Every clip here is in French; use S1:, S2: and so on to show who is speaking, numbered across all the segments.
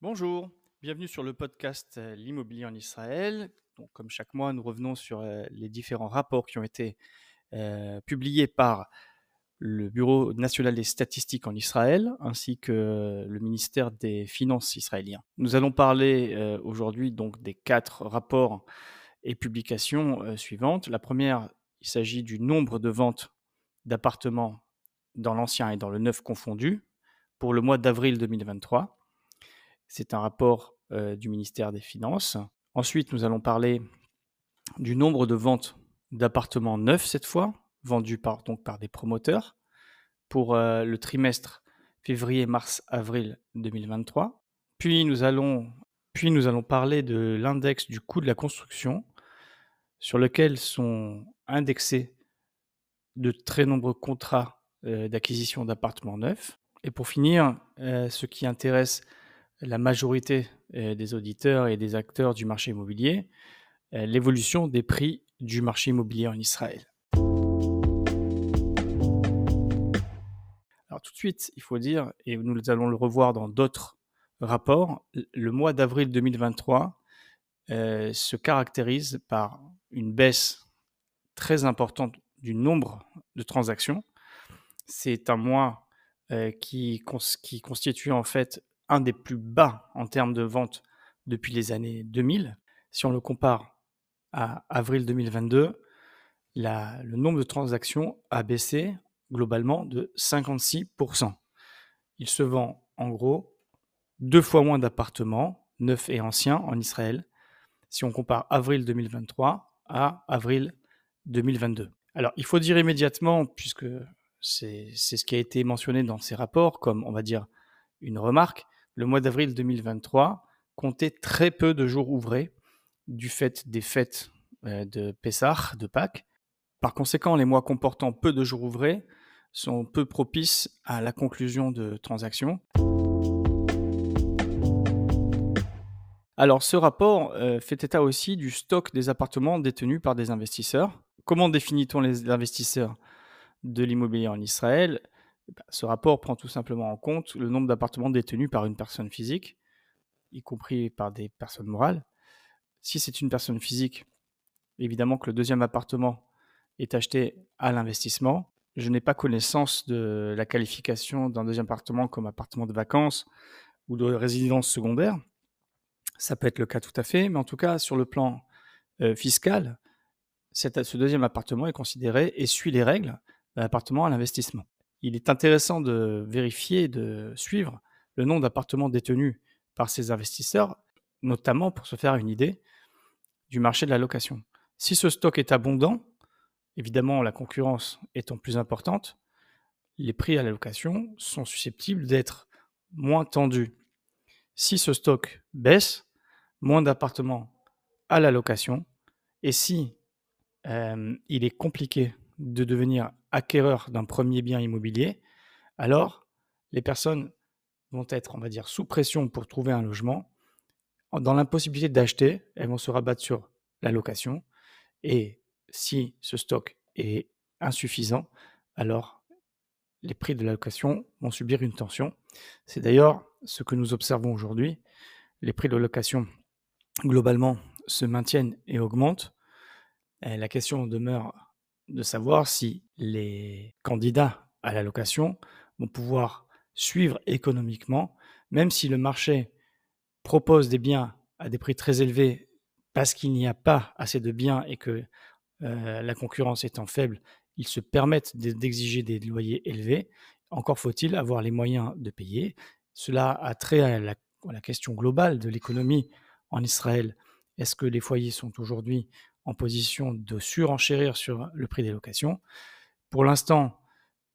S1: Bonjour, bienvenue sur le podcast euh, L'immobilier en Israël. Comme chaque mois, nous revenons sur euh, les différents rapports qui ont été euh, publiés par le Bureau national des statistiques en Israël ainsi que le ministère des Finances israélien. Nous allons parler aujourd'hui donc des quatre rapports et publications suivantes. La première, il s'agit du nombre de ventes d'appartements dans l'ancien et dans le neuf confondu pour le mois d'avril 2023. C'est un rapport du ministère des Finances. Ensuite, nous allons parler du nombre de ventes d'appartements neufs cette fois, vendus par, des promoteurs, pour le trimestre février, mars, avril 2023. Puis nous allons, puis nous allons parler de l'index du coût de la construction, sur lequel sont indexés de très nombreux contrats d'acquisition d'appartements neufs. Et pour finir, ce qui intéresse la majorité des auditeurs et des acteurs du marché immobilier, l'évolution des prix du marché immobilier en Israël. Alors tout de suite, il faut dire, et nous allons le revoir dans d'autres rapports, le mois d'avril 2023 se caractérise par une baisse très importante du nombre de transactions. C'est un mois qui, qui constitue en fait un des plus bas en termes de vente depuis les années 2000. Si on le compare à avril 2022, le nombre de transactions a baissé globalement de 56%. Il se vend en gros deux fois moins d'appartements, neufs et anciens, en Israël, si on compare avril 2023 à avril 2022. Alors, il faut dire immédiatement, puisque c'est ce qui a été mentionné dans ces rapports, comme on va dire une remarque, le mois d'avril 2023 comptait très peu de jours ouvrés du fait des fêtes euh, de Pessah, de Pâques. Par conséquent, les mois comportant peu de jours ouvrés sont peu propices à la conclusion de transactions. Alors, ce rapport euh, fait état aussi du stock des appartements détenus par des investisseurs. Comment définit-on les investisseurs de l'immobilier en Israël? Bah, ce rapport prend tout simplement en compte le nombre d'appartements détenus par une personne physique, y compris par des personnes morales. Si c'est une personne physique, évidemment que le deuxième appartement est acheté à l'investissement. Je n'ai pas connaissance de la qualification d'un deuxième appartement comme appartement de vacances ou de résidence secondaire. Ça peut être le cas tout à fait, mais en tout cas, sur le plan euh, fiscal, ce deuxième appartement est considéré et suit les règles d'un appartement à l'investissement il est intéressant de vérifier, de suivre le nombre d'appartements détenus par ces investisseurs, notamment pour se faire une idée du marché de la location. Si ce stock est abondant, évidemment la concurrence étant plus importante, les prix à la location sont susceptibles d'être moins tendus. Si ce stock baisse, moins d'appartements à la location, et si euh, il est compliqué de devenir acquéreur d'un premier bien immobilier, alors les personnes vont être, on va dire, sous pression pour trouver un logement. Dans l'impossibilité d'acheter, elles vont se rabattre sur la location. Et si ce stock est insuffisant, alors les prix de la location vont subir une tension. C'est d'ailleurs ce que nous observons aujourd'hui. Les prix de location, globalement, se maintiennent et augmentent. La question demeure de savoir si les candidats à la location vont pouvoir suivre économiquement, même si le marché propose des biens à des prix très élevés parce qu'il n'y a pas assez de biens et que euh, la concurrence étant faible, ils se permettent d'exiger des loyers élevés. Encore faut-il avoir les moyens de payer. Cela a trait à la question globale de l'économie en Israël. Est-ce que les foyers sont aujourd'hui en position de surenchérir sur le prix des locations. Pour l'instant,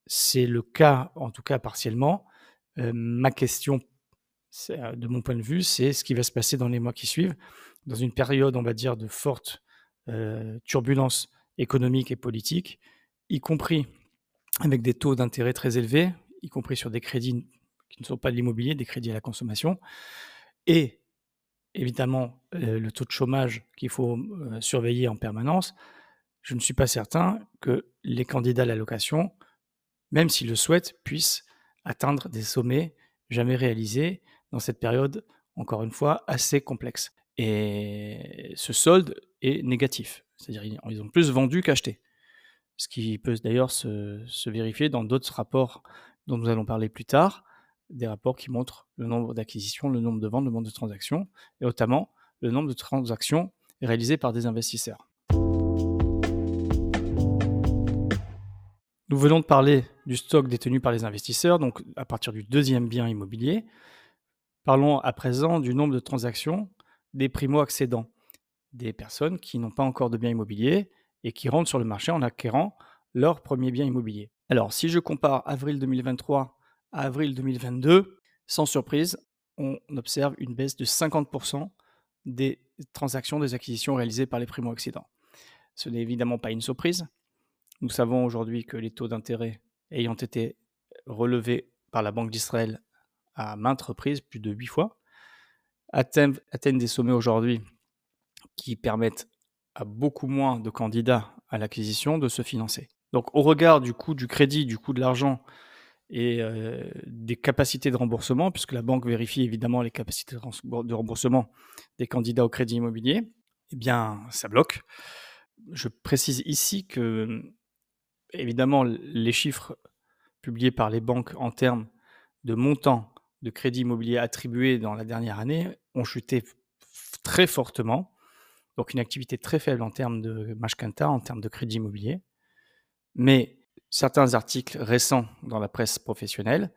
S1: c'est le cas, en tout cas partiellement. Euh, ma question, euh, de mon point de vue, c'est ce qui va se passer dans les mois qui suivent, dans une période, on va dire, de forte euh, turbulence économique et politique, y compris avec des taux d'intérêt très élevés, y compris sur des crédits qui ne sont pas de l'immobilier, des crédits à la consommation, et évidemment le taux de chômage qu'il faut surveiller en permanence, je ne suis pas certain que les candidats à la location, même s'ils le souhaitent, puissent atteindre des sommets jamais réalisés dans cette période, encore une fois, assez complexe. Et ce solde est négatif, c'est-à-dire ils ont plus vendu qu'acheté. Ce qui peut d'ailleurs se vérifier dans d'autres rapports dont nous allons parler plus tard, des rapports qui montrent le nombre d'acquisitions, le nombre de ventes, le nombre de transactions, et notamment le nombre de transactions réalisées par des investisseurs. Nous venons de parler du stock détenu par les investisseurs, donc à partir du deuxième bien immobilier. Parlons à présent du nombre de transactions des primo-accédants, des personnes qui n'ont pas encore de bien immobilier et qui rentrent sur le marché en acquérant leur premier bien immobilier. Alors, si je compare avril 2023 à avril 2022, sans surprise, on observe une baisse de 50% des transactions, des acquisitions réalisées par les primo-accédants. Ce n'est évidemment pas une surprise, nous savons aujourd'hui que les taux d'intérêt ayant été relevés par la Banque d'Israël à maintes reprises, plus de huit fois, atteignent, des sommets aujourd'hui qui permettent à beaucoup moins de candidats à l'acquisition de se financer. Donc au regard du coût du crédit, du coût de l'argent et euh, des capacités de remboursement, puisque la banque vérifie évidemment les capacités de remboursement des candidats au crédit immobilier, eh bien ça bloque. Je précise ici que évidemment, les chiffres publiés par les banques en termes de montant de crédit immobilier attribué dans la dernière année ont chuté très fortement. Donc une activité très faible en termes de Mashkanta, en termes de crédit immobilier. Mais certains articles récents dans la presse professionnelle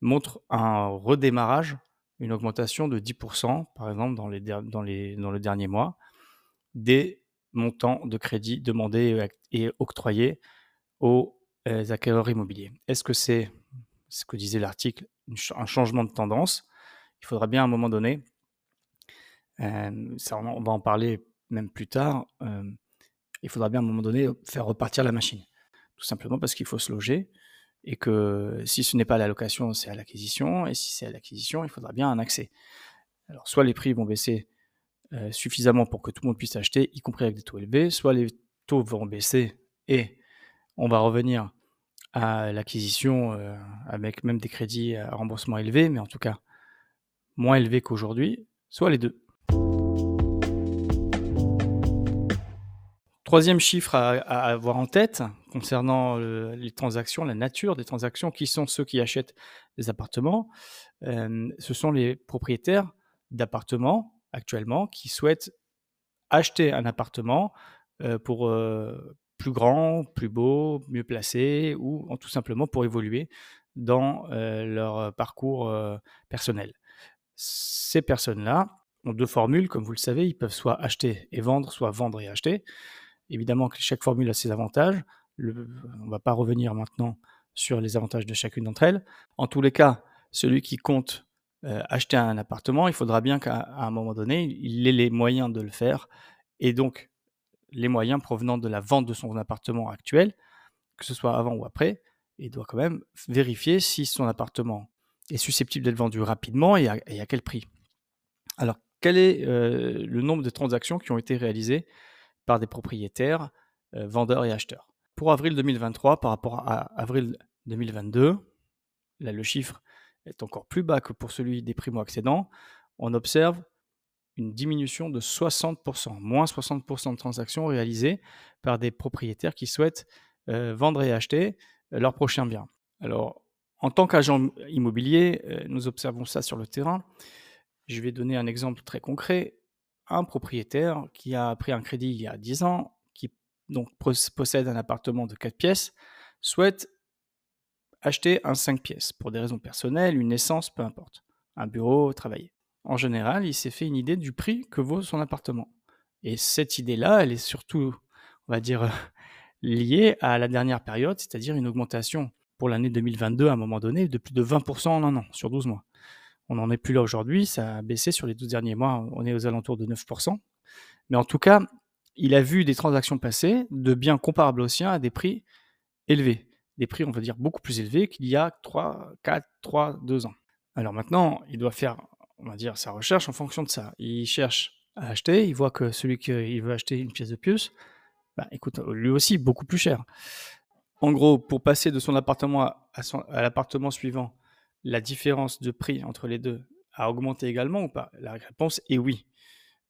S1: montrent un redémarrage, une augmentation de 10%, par exemple, dans, les, dans, le dernier mois, des montants de crédit demandés et octroyés aux euh, acquéreurs immobiliers. Est-ce que c'est ce que disait l'article, un changement de tendance? Il faudra bien à un moment donné, euh, ça, on va en parler même plus tard, euh, il faudra bien à un moment donné faire repartir la machine. Tout simplement parce qu'il faut se loger et que si ce n'est pas à la location, c'est à l'acquisition, et si c'est à l'acquisition, il faudra bien un accès. Alors soit les prix vont baisser suffisamment pour que tout le monde puisse acheter, y compris avec des taux élevés, soit les taux vont baisser et on va revenir à l'acquisition euh, avec même des crédits à remboursement élevés, mais en tout cas moins élevés qu'aujourd'hui, soit les deux. Troisième chiffre à, avoir en tête concernant les transactions, la nature des transactions, qui sont ceux qui achètent des appartements, euh, ce sont les propriétaires d'appartements actuellement qui souhaitent acheter un appartement euh, pour, plus grand, plus beau, mieux placé, ou tout simplement pour évoluer dans euh, leur parcours euh, personnel. Ces personnes-là ont deux formules, comme vous le savez, ils peuvent soit acheter et vendre, soit vendre et acheter. Évidemment que chaque formule a ses avantages. On ne va pas revenir maintenant sur les avantages de chacune d'entre elles. En tous les cas, celui qui compte euh, acheter un appartement, il faudra bien qu'à un moment donné, il ait les moyens de le faire. Et donc, les moyens provenant de la vente de son appartement actuel, que ce soit avant ou après, et doit quand même vérifier si son appartement est susceptible d'être vendu rapidement et à, quel prix. Alors, quel est euh, le nombre de transactions qui ont été réalisées par des propriétaires, euh, vendeurs et acheteurs? Pour avril 2023, par rapport à avril 2022, là le chiffre est encore plus bas que pour celui des primo-accédants, on observe une diminution de 60%, moins 60% de transactions réalisées par des propriétaires qui souhaitent euh, vendre et acheter euh, leur prochain bien. Alors, en tant qu'agent immobilier, euh, nous observons ça sur le terrain. Je vais donner un exemple très concret. Un propriétaire qui a pris un crédit il y a 10 ans, donc possède un appartement de 4 pièces, souhaite acheter un 5 pièces pour des raisons personnelles, une naissance, peu importe, un bureau, travailler en général, il s'est fait une idée du prix que vaut son appartement. Et cette idée-là, elle est surtout, on va dire, liée à la dernière période, c'est-à-dire une augmentation pour l'année 2022 à un moment donné de plus de 20% en un an, sur 12 mois. On n'en est plus là aujourd'hui, ça a baissé sur les 12 derniers mois, on est aux alentours de 9%. Mais en tout cas, il a vu des transactions passer de biens comparables aux siens à des prix élevés. Des prix, on va dire, beaucoup plus élevés qu'il y a 3, 4, 3, 2 ans. Alors maintenant, il doit faire on va dire, sa recherche en fonction de ça. Il cherche à acheter, il voit que celui qui veut acheter une pièce de plus Bah, écoute, lui aussi, beaucoup plus cher. En gros, pour passer de son appartement à, à l'appartement suivant, la différence de prix entre les deux a augmenté également ou pas? La réponse est oui.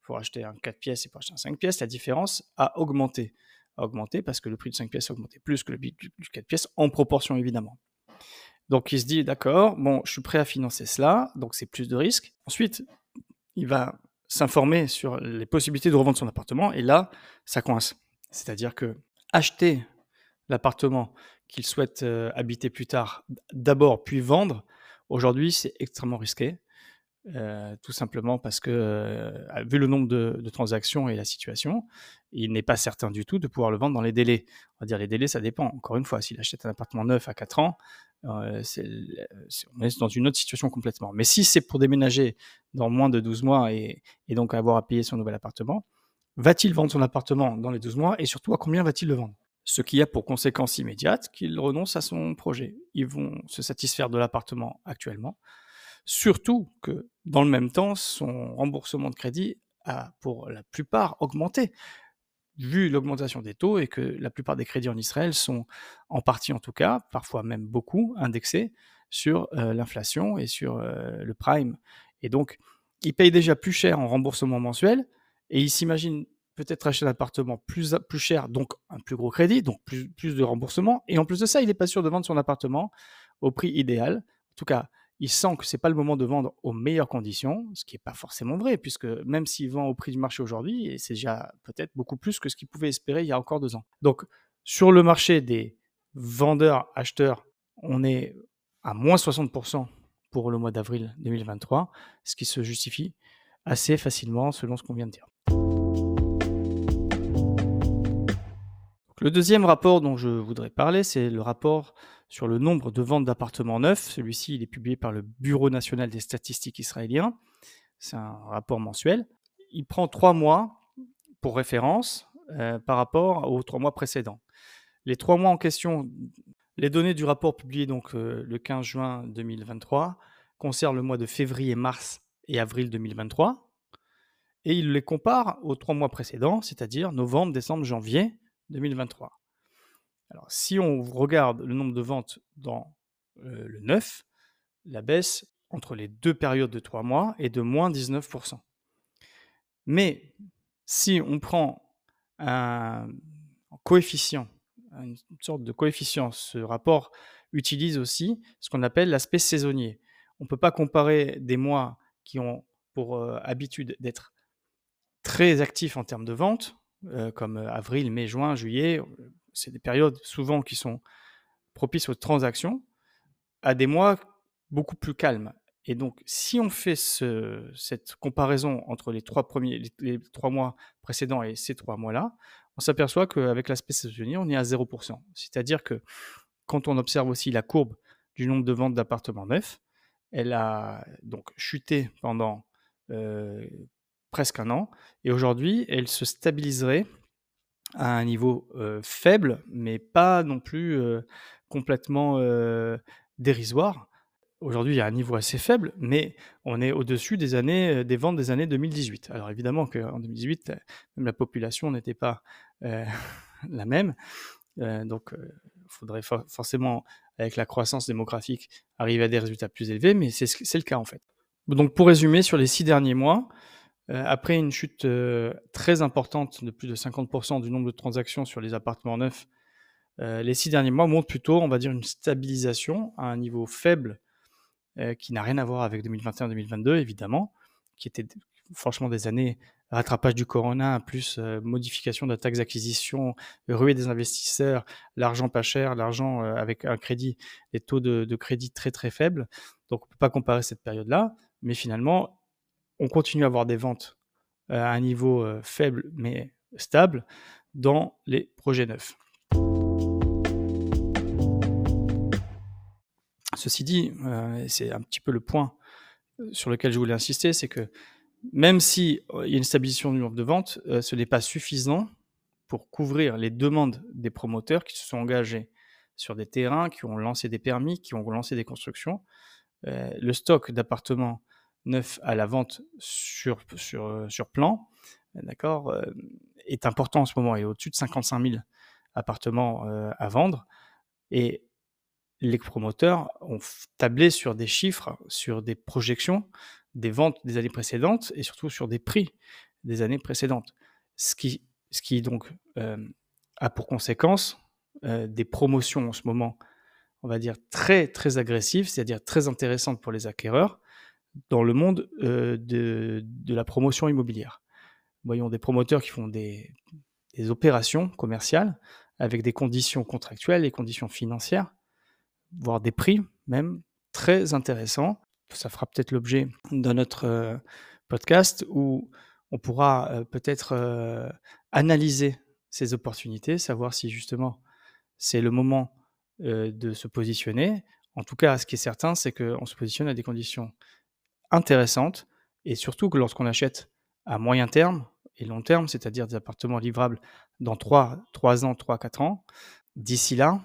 S1: Pour acheter un 4 pièces et pour acheter un 5 pièces, la différence a augmenté. A augmenté parce que le prix de 5 pièces a augmenté plus que le prix du 4 pièces, en proportion évidemment. Donc il se dit, d'accord, bon, je suis prêt à financer cela, donc c'est plus de risques. Ensuite, il va s'informer sur les possibilités de revendre son appartement, et là, ça coince. C'est-à-dire que acheter l'appartement qu'il souhaite euh, habiter plus tard, d'abord, puis vendre, aujourd'hui, c'est extrêmement risqué. Euh, tout simplement parce que, euh, vu le nombre de, transactions et la situation, il n'est pas certain du tout de pouvoir le vendre dans les délais. On va dire les délais, ça dépend. Encore une fois, s'il achète un appartement neuf à 4 ans, euh, on est dans une autre situation complètement. Mais si c'est pour déménager dans moins de 12 mois et, et donc avoir à payer son nouvel appartement, va-t-il vendre son appartement dans les 12 mois et surtout à combien va-t-il le vendre? Ce qui a pour conséquence immédiate qu'il renonce à son projet. Ils vont se satisfaire de l'appartement actuellement Surtout que, dans le même temps, son remboursement de crédit a, pour la plupart, augmenté, vu l'augmentation des taux et que la plupart des crédits en Israël sont, en partie en tout cas, parfois même beaucoup, indexés sur euh, l'inflation et sur euh, le prime. Et donc, il paye déjà plus cher en remboursement mensuel et il s'imagine peut-être acheter un appartement plus, plus cher, donc un plus gros crédit, donc plus, plus de remboursement. Et en plus de ça, il n'est pas sûr de vendre son appartement au prix idéal. En tout cas, il sent que c'est pas le moment de vendre aux meilleures conditions, ce qui n'est pas forcément vrai, puisque même s'il vend au prix du marché aujourd'hui, c'est déjà peut-être beaucoup plus que ce qu'il pouvait espérer il y a encore deux ans. Donc, sur le marché des vendeurs-acheteurs, on est à moins 60% pour le mois d'avril 2023, ce qui se justifie assez facilement selon ce qu'on vient de dire. Le deuxième rapport dont je voudrais parler, c'est le rapport sur le nombre de ventes d'appartements neufs. Celui-ci, il est publié par le Bureau national des statistiques israélien. C'est un rapport mensuel. Il prend trois mois pour référence euh, par rapport aux trois mois précédents. Les trois mois en question, les données du rapport publié donc euh, le 15 juin 2023 concernent le mois de février, mars et avril 2023. Et il les compare aux trois mois précédents, c'est-à-dire novembre, décembre, janvier 2023. Alors, si on regarde le nombre de ventes dans euh, le neuf, la baisse entre les deux périodes de trois mois est de moins 19%. Mais si on prend un coefficient, une sorte de coefficient, ce rapport utilise aussi ce qu'on appelle l'aspect saisonnier. On ne peut pas comparer des mois qui ont pour euh, habitude d'être très actifs en termes de ventes euh, comme avril, mai, juin, juillet, c'est des périodes souvent qui sont propices aux transactions, à des mois beaucoup plus calmes. Et donc, si on fait cette comparaison entre les trois, premiers, les, trois mois précédents et ces trois mois-là, on s'aperçoit qu'avec l'aspect saisonnier, on est à 0%. C'est-à-dire que quand on observe aussi la courbe du nombre de ventes d'appartements neufs, elle a donc chuté pendant euh, presque un an. Et aujourd'hui, elle se stabiliserait à un niveau faible, mais pas non plus complètement dérisoire. Aujourd'hui, il y a un niveau assez faible, mais on est au-dessus des années, des ventes des années 2018. Alors évidemment qu'en 2018, même la population n'était pas la même. donc, il faudrait forcément, avec la croissance démographique, arriver à des résultats plus élevés, mais c'est le cas en fait. Donc, pour résumer, sur les six derniers mois, euh, après une chute euh, très importante de plus de 50% du nombre de transactions sur les appartements neufs, euh, les six derniers mois montrent plutôt, on va dire, une stabilisation à un niveau faible qui n'a rien à voir avec 2021-2022, évidemment, qui étaient franchement des années rattrapage du corona, plus modification de la taxe d'acquisition, ruée des investisseurs, l'argent pas cher, l'argent avec un crédit, des taux de, de, crédit très très faibles. Donc on ne peut pas comparer cette période-là, mais finalement, on continue à avoir des ventes euh, à un niveau euh, faible mais stable dans les projets neufs. Ceci dit, euh, c'est un petit peu le point sur lequel je voulais insister, c'est que même s'il y a une stabilisation du nombre de ventes, ce n'est pas suffisant pour couvrir les demandes des promoteurs qui se sont engagés sur des terrains, qui ont lancé des permis, qui ont lancé des constructions. le stock d'appartements neuf à la vente sur, sur plan, d'accord, est important en ce moment. Il est au-dessus de 55 000 appartements à vendre. Et les promoteurs ont tablé sur des chiffres, sur des projections des ventes des années précédentes et surtout sur des prix des années précédentes. Ce qui, ce qui donc a pour conséquence des promotions en ce moment, on va dire très très agressives, c'est-à-dire très intéressantes pour les acquéreurs dans le monde de, de, la promotion immobilière. Voyons des promoteurs qui font des, des opérations commerciales avec des conditions contractuelles et conditions financières voire des prix même très intéressants. Ça fera peut-être l'objet d'un autre euh, podcast où on pourra euh, peut-être euh, analyser ces opportunités, savoir si justement c'est le moment de se positionner. En tout cas, ce qui est certain, c'est qu'on se positionne à des conditions intéressantes et surtout que lorsqu'on achète à moyen terme et long terme, c'est-à-dire des appartements livrables dans 3, 3 ans, 3, 4 ans, d'ici là,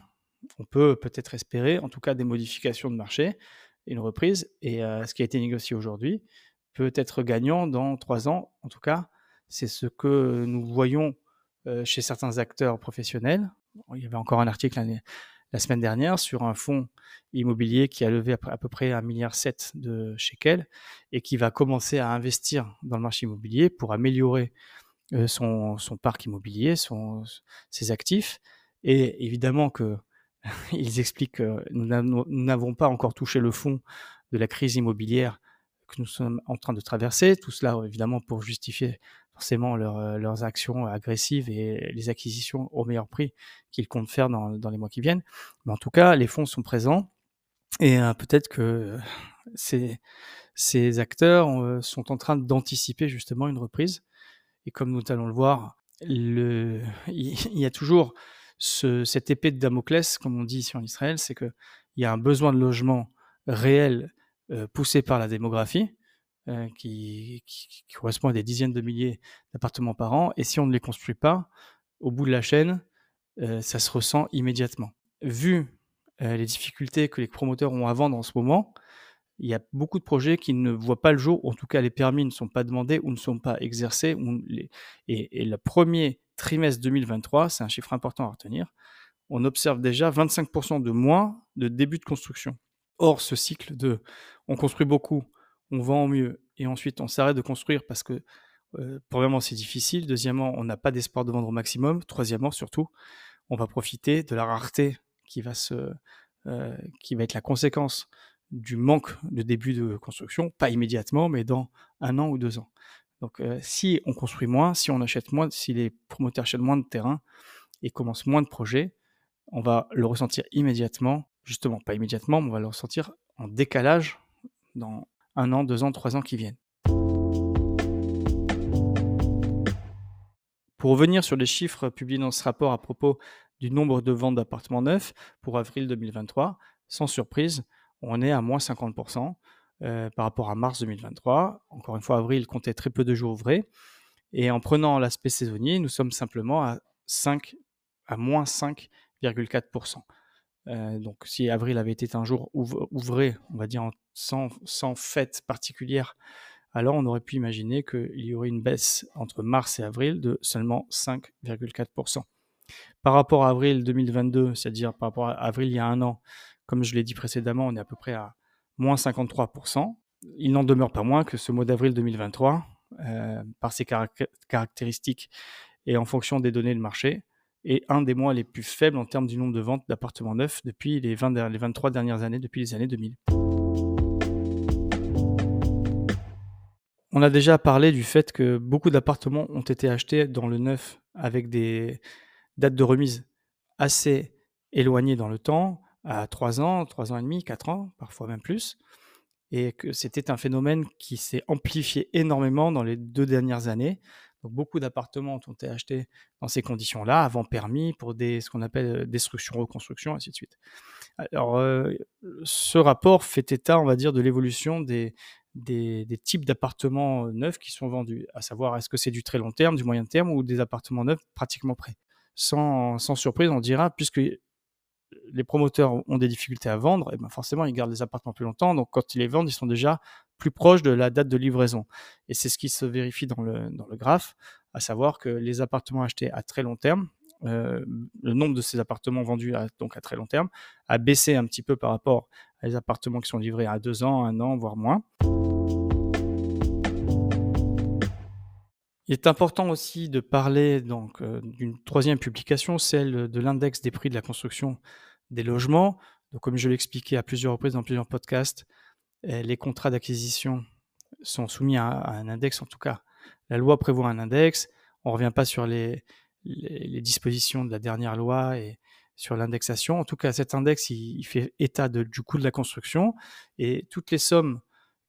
S1: on peut peut-être espérer, en tout cas, des modifications de marché, une reprise. Et euh, ce qui a été négocié aujourd'hui peut être gagnant dans trois ans. En tout cas, c'est ce que nous voyons euh, chez certains acteurs professionnels. Il y avait encore un article la semaine dernière sur un fonds immobilier qui a levé à peu près 1,7 milliard de shekels et qui va commencer à investir dans le marché immobilier pour améliorer euh, son, parc immobilier, ses actifs. Et évidemment que ils expliquent que nous n'avons pas encore touché le fond de la crise immobilière que nous sommes en train de traverser. Tout cela, évidemment, pour justifier forcément euh, leurs actions agressives et les acquisitions au meilleur prix qu'ils comptent faire dans, les mois qui viennent. Mais en tout cas, les fonds sont présents et euh, peut-être que ces, ces acteurs euh, sont en train d'anticiper justement une reprise. Et comme nous allons le voir, le, il y a toujours cette épée de Damoclès, comme on dit ici en Israël, c'est qu'il y a un besoin de logement réel euh, poussé par la démographie, euh, qui, correspond à des dizaines de milliers d'appartements par an, et si on ne les construit pas, au bout de la chaîne, euh, ça se ressent immédiatement. Vu les difficultés que les promoteurs ont à vendre en ce moment, il y a beaucoup de projets qui ne voient pas le jour, en tout cas les permis ne sont pas demandés ou ne sont pas exercés. et, et, le premier trimestre 2023, c'est un chiffre important à retenir, on observe déjà 25% de moins de début de construction. Or, ce cycle de on construit beaucoup, on vend mieux, et ensuite on s'arrête de construire parce que, euh, premièrement, c'est difficile, deuxièmement, on n'a pas d'espoir de vendre au maximum, troisièmement, surtout, on va profiter de la rareté qui va, se, euh, qui va être la conséquence du manque de début de construction, pas immédiatement, mais dans un an ou deux ans. Donc, euh, si on construit moins, si on achète moins, si les promoteurs achètent moins de terrain et commencent moins de projets, on va le ressentir immédiatement, justement, pas immédiatement, mais on va le ressentir en décalage dans un an, deux ans, trois ans qui viennent. Pour revenir sur les chiffres publiés dans ce rapport à propos du nombre de ventes d'appartements neufs pour avril 2023, sans surprise, on est à moins 50%. Euh, par rapport à mars 2023. Encore une fois, avril comptait très peu de jours ouvrés. Et en prenant l'aspect saisonnier, nous sommes simplement à, 5, à moins 5,4%. Euh, donc si avril avait été un jour ouvré, on va dire sans, fête particulière, alors on aurait pu imaginer qu'il y aurait une baisse entre mars et avril de seulement 5,4%. Par rapport à avril 2022, c'est-à-dire par rapport à avril il y a un an, comme je l'ai dit précédemment, on est à peu près à moins 53%. Il n'en demeure pas moins que ce mois d'avril 2023, euh, par ses caractéristiques et en fonction des données de marché, est un des mois les plus faibles en termes du nombre de ventes d'appartements neufs depuis les, 20, les 23 dernières années, depuis les années 2000. On a déjà parlé du fait que beaucoup d'appartements ont été achetés dans le neuf avec des dates de remise assez éloignées dans le temps, à 3 ans, 3 ans et demi, 4 ans, parfois même plus, et que c'était un phénomène qui s'est amplifié énormément dans les deux dernières années. Donc beaucoup d'appartements ont été achetés dans ces conditions-là, avant permis, pour des, ce qu'on appelle euh, destruction, reconstruction, ainsi de suite. Alors, euh, ce rapport fait état, on va dire, de l'évolution des, des, types d'appartements neufs qui sont vendus, à savoir est-ce que c'est du très long terme, du moyen terme ou des appartements neufs pratiquement prêts? Sans, surprise, on dira, puisque les promoteurs ont des difficultés à vendre, et ben forcément, ils gardent les appartements plus longtemps. Donc, quand ils les vendent, ils sont déjà plus proches de la date de livraison. Et c'est ce qui se vérifie dans le, dans le graphe, à savoir que les appartements achetés à très long terme, euh, le nombre de ces appartements vendus à, donc à très long terme a baissé un petit peu par rapport à les appartements qui sont livrés à deux ans, un an, voire moins. Il est important aussi de parler donc euh, d'une troisième publication, celle de l'index des prix de la construction des logements. Donc, comme je l'ai expliqué à plusieurs reprises dans plusieurs podcasts, euh, les contrats d'acquisition sont soumis à, un index, en tout cas, la loi prévoit un index. On ne revient pas sur les, dispositions de la dernière loi et sur l'indexation. En tout cas, cet index, il, fait état du coût de la construction et toutes les sommes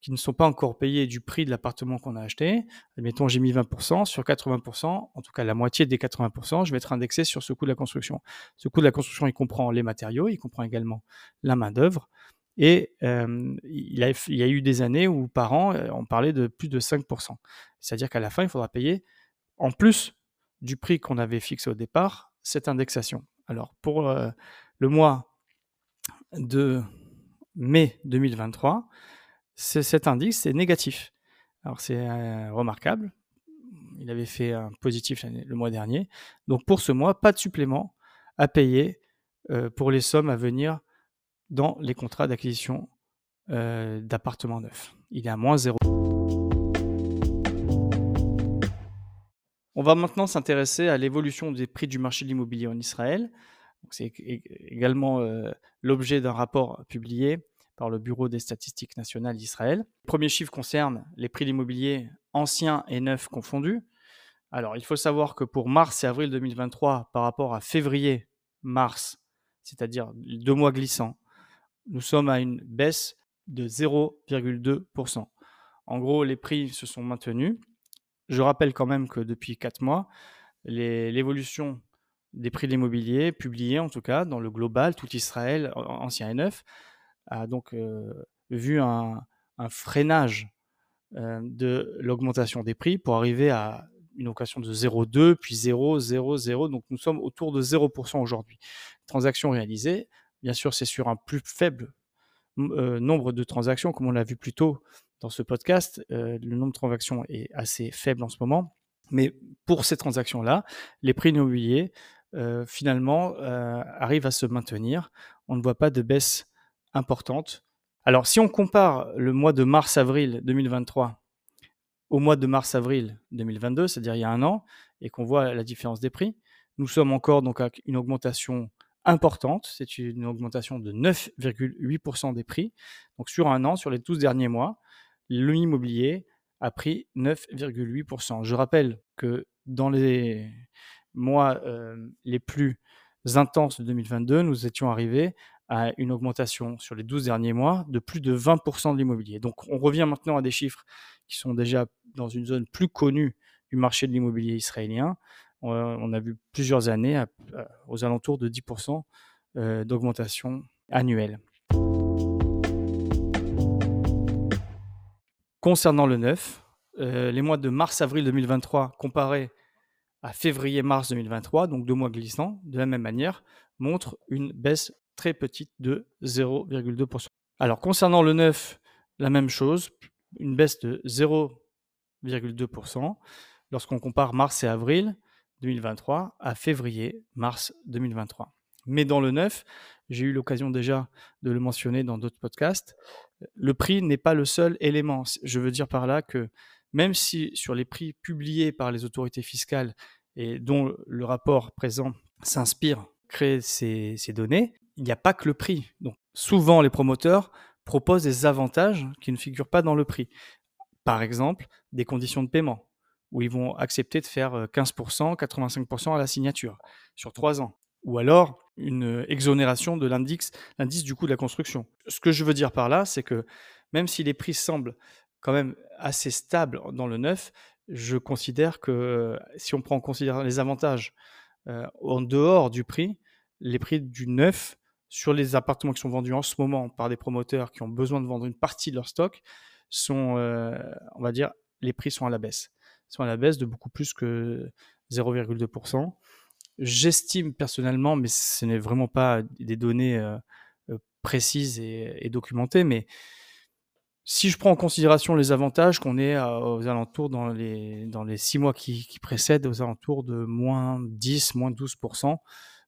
S1: qui ne sont pas encore payées du prix de l'appartement qu'on a acheté, admettons j'ai mis 20%, sur 80%, en tout cas la moitié des 80%, je vais être indexé sur ce coût de la construction. Ce coût de la construction, il comprend les matériaux, il comprend également la main-d'œuvre, et euh, il, y a eu des années où par an, euh, on parlait de plus de 5%. C'est-à-dire qu'à la fin, il faudra payer, en plus du prix qu'on avait fixé au départ, cette indexation. Alors pour euh, le mois de mai 2023, cet indice est négatif. C'est remarquable. Il avait fait un positif le mois dernier. Donc pour ce mois, pas de supplément à payer pour les sommes à venir dans les contrats d'acquisition euh, d'appartements neufs. Il est à moins 0. On va maintenant s'intéresser à l'évolution des prix du marché de l'immobilier en Israël. C'est également euh, l'objet d'un rapport publié par le Bureau des statistiques nationales d'Israël. Le premier chiffre concerne les prix de l'immobilier anciens et neufs confondus. Alors, il faut savoir que pour mars et avril 2023, par rapport à février-mars, c'est-à-dire deux mois glissants, nous sommes à une baisse de 0,2%. En gros, les prix se sont maintenus. Je rappelle quand même que depuis 4 mois, l'évolution des prix de l'immobilier, publiée en tout cas dans le global, tout Israël, ancien et neuf, a donc vu un, freinage de l'augmentation des prix pour arriver à une augmentation de 0,2, puis 0, 0, 0. Donc nous sommes autour de 0% aujourd'hui. Transactions réalisées, Bien sûr, c'est sur un plus faible nombre de transactions, comme on l'a vu plus tôt dans ce podcast. Le nombre de transactions est assez faible en ce moment. Mais pour ces transactions-là, les prix immobiliers, euh, finalement, arrivent à se maintenir. On ne voit pas de baisse importante. Alors, si on compare le mois de mars-avril 2023 au mois de mars-avril 2022, c'est-à-dire il y a un an, et qu'on voit la différence des prix, nous sommes encore donc à une augmentation importante. C'est une augmentation de 9,8% des prix. Donc sur un an, sur les 12 derniers mois, l'immobilier a pris 9,8%. Je rappelle que dans les mois euh, les plus intenses de 2022, nous étions arrivés à une augmentation sur les 12 derniers mois de plus de 20% de l'immobilier. Donc on revient maintenant à des chiffres qui sont déjà dans une zone plus connue du marché de l'immobilier israélien on a vu plusieurs années aux alentours de 10% euh, d'augmentation annuelle. Concernant le neuf, euh, les mois de mars-avril 2023 comparés à février-mars 2023, donc deux mois glissants, de la même manière, montrent une baisse très petite de 0,2%. Alors concernant le neuf, la même chose, une baisse de 0,2%. Lorsqu'on compare mars et avril, 2023 à février-mars 2023. Mais dans le neuf, j'ai eu l'occasion déjà de le mentionner dans d'autres podcasts, le prix n'est pas le seul élément. Je veux dire par là que même si sur les prix publiés par les autorités fiscales et dont le rapport présent s'inspire, crée ces, ces données, il n'y a pas que le prix. Souvent les promoteurs proposent des avantages qui ne figurent pas dans le prix. Par exemple, des conditions de paiement où ils vont accepter de faire 15%, 85% à la signature sur trois ans. Ou alors une exonération de l'indice, l'indice du coût de la construction. Ce que je veux dire par là, c'est que même si les prix semblent quand même assez stables dans le neuf, je considère que si on prend en considération les avantages en dehors du prix, les prix du neuf sur les appartements qui sont vendus en ce moment par des promoteurs qui ont besoin de vendre une partie de leur stock sont, on va dire, les prix sont à la baisse sont à la baisse de beaucoup plus que 0,2%. J'estime personnellement, mais ce n'est vraiment pas des données euh, euh, précises et, documentées, mais Si je prends en considération les avantages qu'on est aux alentours dans les 6 mois qui précèdent, aux alentours de -10, -12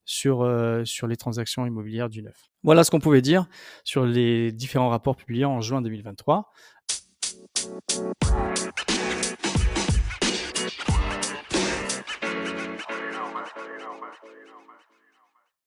S1: sur, heu, sur les transactions immobilières du neuf. Voilà ce qu'on pouvait dire sur les différents rapports publiés en juin 2023.